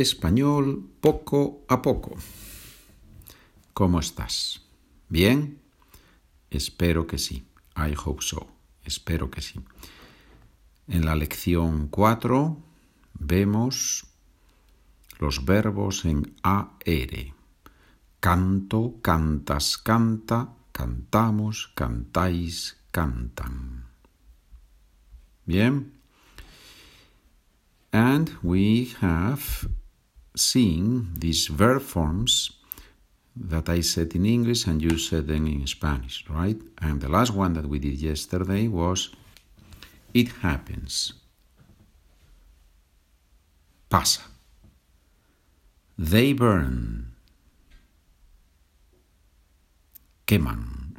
español poco a poco. ¿Cómo estás? ¿Bien? Espero que sí. I hope so. Espero que sí. En la lección 4 vemos los verbos en AR. Canto, cantas, canta, cantamos, cantáis, cantan. Bien. And we have seen these verb forms that I said in English and you said them in Spanish, right? And the last one that we did yesterday was it happens. Pasa. They burn. Queman.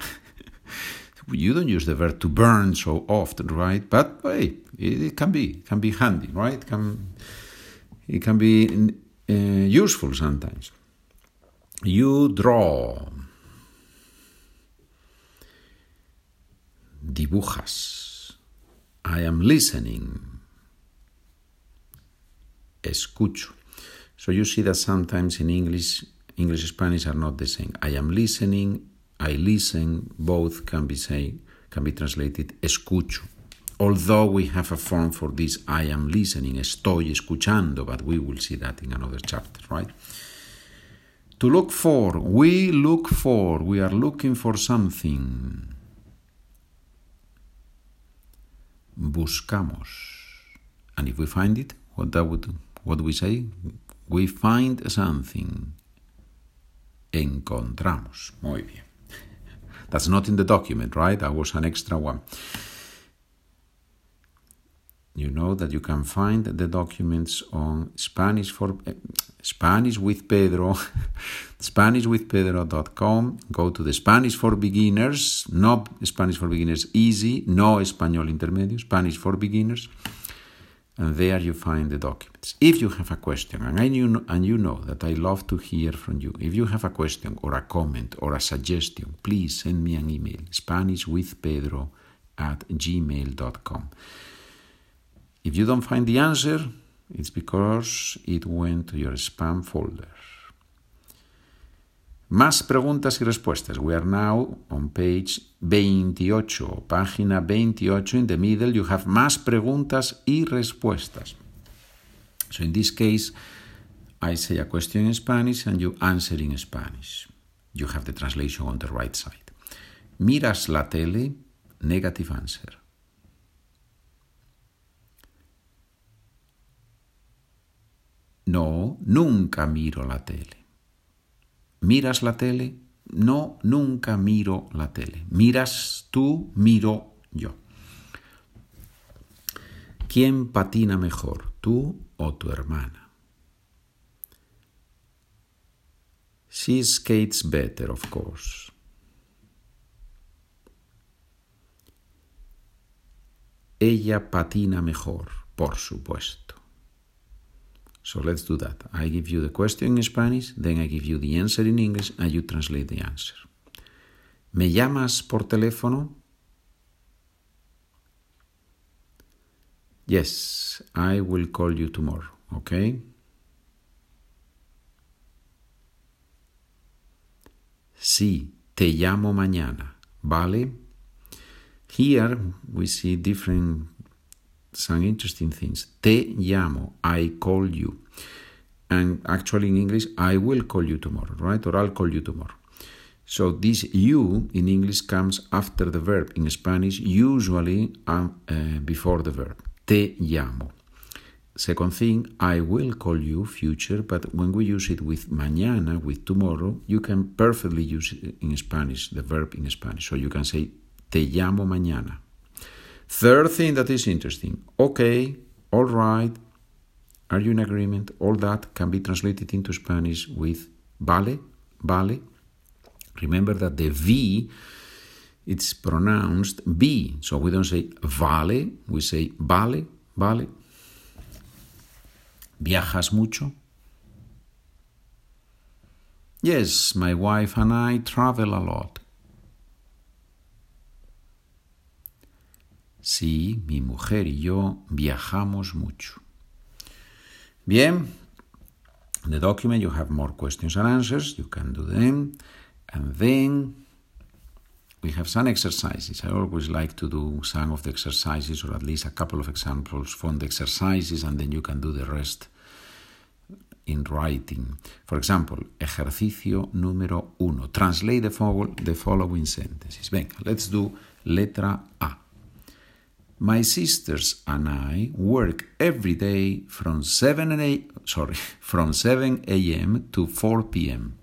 you don't use the verb to burn so often, right? But hey, it, can be can be handy, right? Can it can be uh, useful sometimes. You draw. Dibujas. I am listening. Escucho. So you see that sometimes in English, English Spanish are not the same. I am listening, I listen, both can be say can be translated escucho. Although we have a form for this, I am listening, estoy escuchando, but we will see that in another chapter, right? To look for, we look for, we are looking for something. Buscamos. And if we find it, what that would what do we say? We find something. Encontramos. Muy bien. That's not in the document, right? That was an extra one. You know that you can find the documents on Spanish for uh, Spanish with Pedro, SpanishWithPedro.com. Go to the Spanish for Beginners, no Spanish for Beginners easy, no español intermedio, Spanish for Beginners and there you find the documents. If you have a question, and, I knew, and you know that I love to hear from you, if you have a question or a comment or a suggestion, please send me an email, SpanishWithPedro at gmail.com. If you don't find the answer, it's because it went to your spam folder. Más preguntas y respuestas. We are now on page 28, página 28. In the middle, you have más preguntas y respuestas. So in this case, I say a question in Spanish and you answer in Spanish. You have the translation on the right side. Miras la tele, negative answer. No, nunca miro la tele. ¿Miras la tele? No, nunca miro la tele. ¿Miras tú? Miro yo. ¿Quién patina mejor, tú o tu hermana? She skates better, of course. Ella patina mejor, por supuesto. So let's do that. I give you the question in Spanish, then I give you the answer in English, and you translate the answer. ¿Me llamas por teléfono? Yes, I will call you tomorrow, okay? Sí, te llamo mañana, ¿vale? Here we see different some interesting things. Te llamo, I call you. And actually in English, I will call you tomorrow, right? Or I'll call you tomorrow. So this you in English comes after the verb. In Spanish, usually um, uh, before the verb. Te llamo. Second thing, I will call you future, but when we use it with mañana, with tomorrow, you can perfectly use it in Spanish, the verb in Spanish. So you can say, te llamo mañana. Third thing that is interesting, okay, all right, are you in agreement? All that can be translated into Spanish with vale, vale. Remember that the V it's pronounced B, so we don't say vale, we say vale, vale. ¿Viajas mucho? Yes, my wife and I travel a lot. Sí, mi mujer y yo viajamos mucho. Bien, In the document, you have more questions and answers. You can do them. And then we have some exercises. I always like to do some of the exercises or at least a couple of examples from the exercises, and then you can do the rest in writing. For example, ejercicio número uno. Translate the, fo- the following sentences. Venga, let's do letra A. My sisters and I work every day from 7 a, sorry, from 7 a.m. to 4 p.m.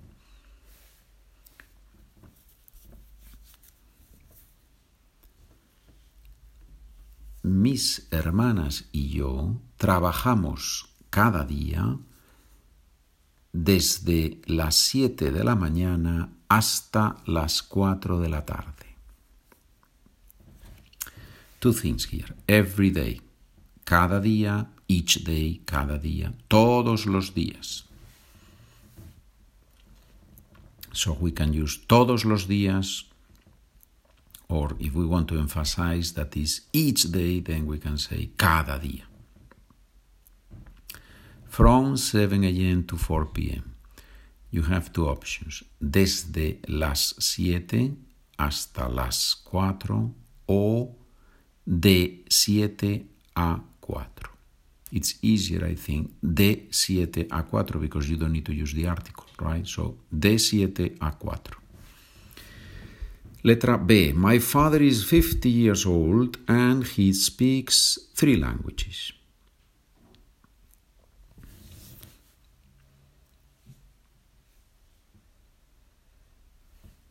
Mis hermanas y yo trabajamos cada día desde las 7 de la mañana hasta las 4 de la tarde. Two things here. Every day. Cada día, each day, cada día, todos los días. So we can use todos los días, or if we want to emphasize that is each day, then we can say cada día. From 7 a.m. to 4 p.m. You have two options. Desde las 7 hasta las 4 o de 7 a 4. It's easier, I think, de 7 a 4 because you don't need to use the article, right? So, de 7 a 4. Letra B. My father is 50 years old and he speaks three languages.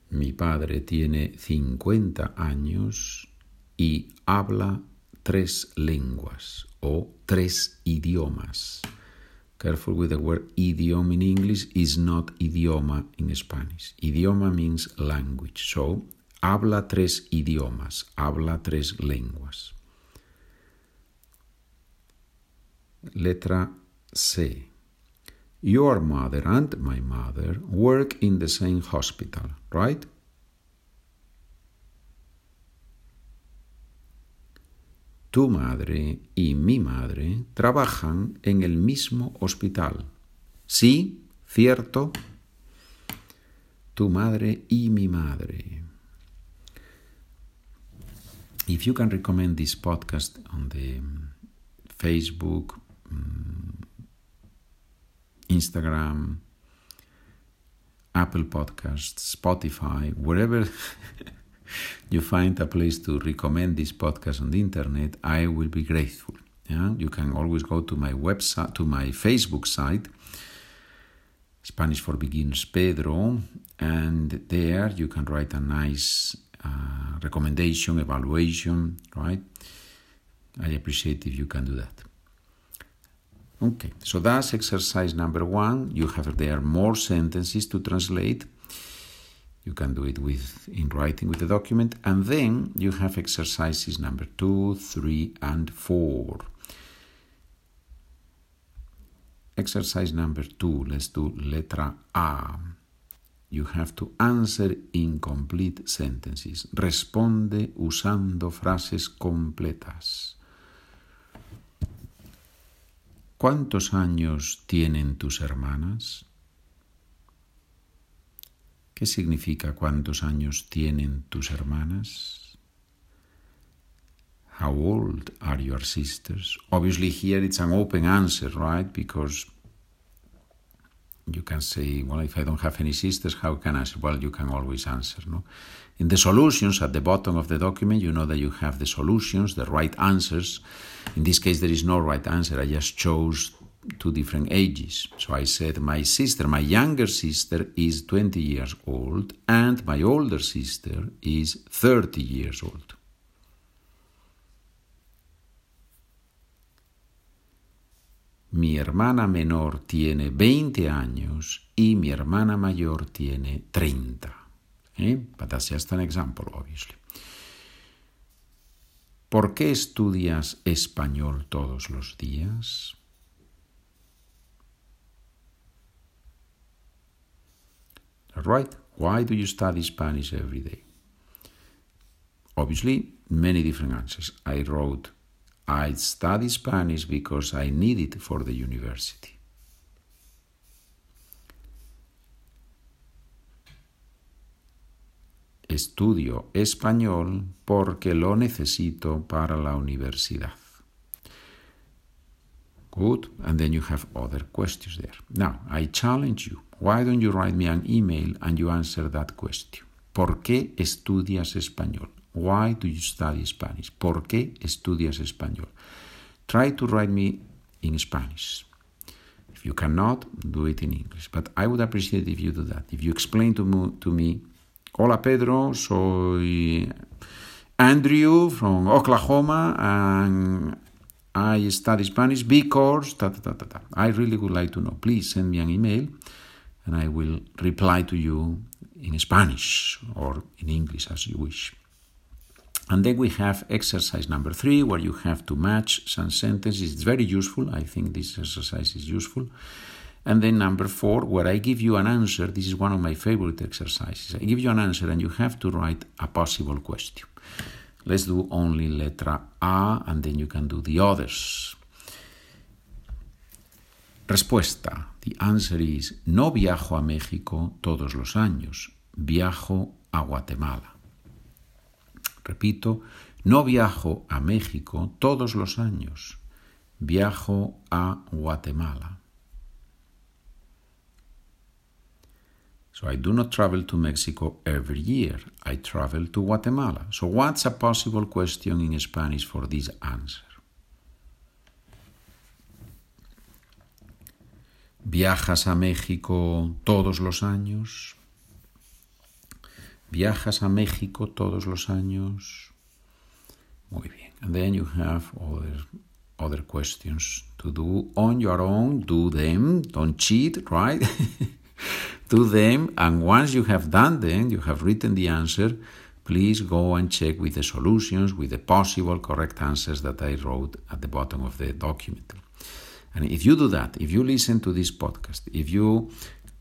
Mi padre tiene 50 años y habla tres lenguas o tres idiomas. Careful with the word idiom in English is not idioma in Spanish. Idioma means language. So, habla tres idiomas, habla tres lenguas. Letra C. Your mother and my mother work in the same hospital, right? Tu madre y mi madre trabajan en el mismo hospital. Sí, cierto. Tu madre y mi madre. If you can recommend this podcast on the Facebook, um, Instagram, Apple Podcasts, Spotify, wherever you find a place to recommend this podcast on the internet, I will be grateful. Yeah? You can always go to my website, to my Facebook site, Spanish for Beginners Pedro, and there you can write a nice uh, recommendation, evaluation, right? I appreciate if you can do that. Okay, so that's exercise number one. You have there more sentences to translate. You can do it with in writing with the document, and then you have exercises number two, three, and four. Exercise number two, let's do letra A. You have to answer incomplete sentences. Responde usando frases completas. ¿Cuántos años tienen tus hermanas? ¿Qué significa cuántos años tienen tus hermanas? How old are your sisters? Obviously, here it's an open answer, right? Because you can say, well, if I don't have any sisters, how can I answer? Well, you can always answer, no? In the solutions at the bottom of the document, you know that you have the solutions, the right answers. In this case, there is no right answer. I just chose two different ages. So I said, my sister, my younger sister is 20 years old, and my older sister is 30 years old. Mi hermana menor tiene 20 años y mi hermana mayor tiene 30. Eh? But that's just an example, obviously. ¿Por qué estudias español todos los días? right? Why do you study Spanish every day? Obviously, many different answers. I wrote, I study Spanish because I need it for the university. Estudio español porque lo necesito para la universidad. Good. And then you have other questions there. Now, I challenge you. Why don't you write me an email and you answer that question? ¿Por qué estudias español? Why do you study Spanish? ¿Por qué estudias español? Try to write me in Spanish. If you cannot, do it in English. But I would appreciate if you do that. If you explain to me, to me Hola Pedro, soy Andrew from Oklahoma and I study Spanish because ta, ta, ta, I really would like to know. Please send me an email and I will reply to you in Spanish or in English as you wish. And then we have exercise number three, where you have to match some sentences. It's very useful. I think this exercise is useful. And then number four, where I give you an answer. This is one of my favorite exercises. I give you an answer and you have to write a possible question. Let's do only letra A and then you can do the others. Respuesta. The answer is no viajo a México todos los años. Viajo a Guatemala. Repito, no viajo a México todos los años. Viajo a Guatemala. So I do not travel to Mexico every year. I travel to Guatemala. So what's a possible question in Spanish for this answer? ¿Viajas a México todos los años? ¿Viajas a México todos los años? Muy bien. And then you have other, other questions to do on your own. Do them. Don't cheat, right? do them. And once you have done them, you have written the answer, please go and check with the solutions, with the possible correct answers that I wrote at the bottom of the document. And if you do that, if you listen to this podcast, if you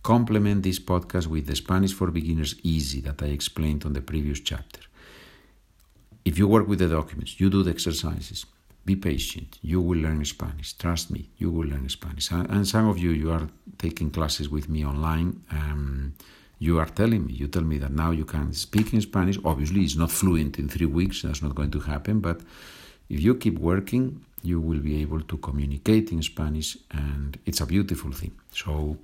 complement this podcast with the Spanish for Beginners Easy that I explained on the previous chapter, if you work with the documents, you do the exercises, be patient. You will learn Spanish. Trust me, you will learn Spanish. And some of you, you are taking classes with me online. Um, you are telling me, you tell me that now you can speak in Spanish. Obviously, it's not fluent in three weeks. That's not going to happen. But if you keep working, you will be able to communicate in Spanish, and it's a beautiful thing. So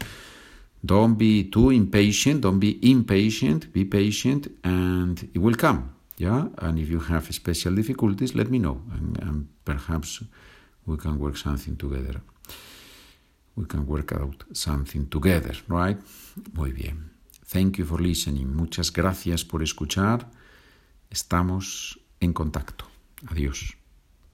don't be too impatient. Don't be impatient. Be patient, and it will come. Yeah, and if you have special difficulties, let me know, and, and perhaps we can work something together. We can work out something together, right? Muy bien. Thank you for listening. Muchas gracias por escuchar. Estamos en contacto. Adiós.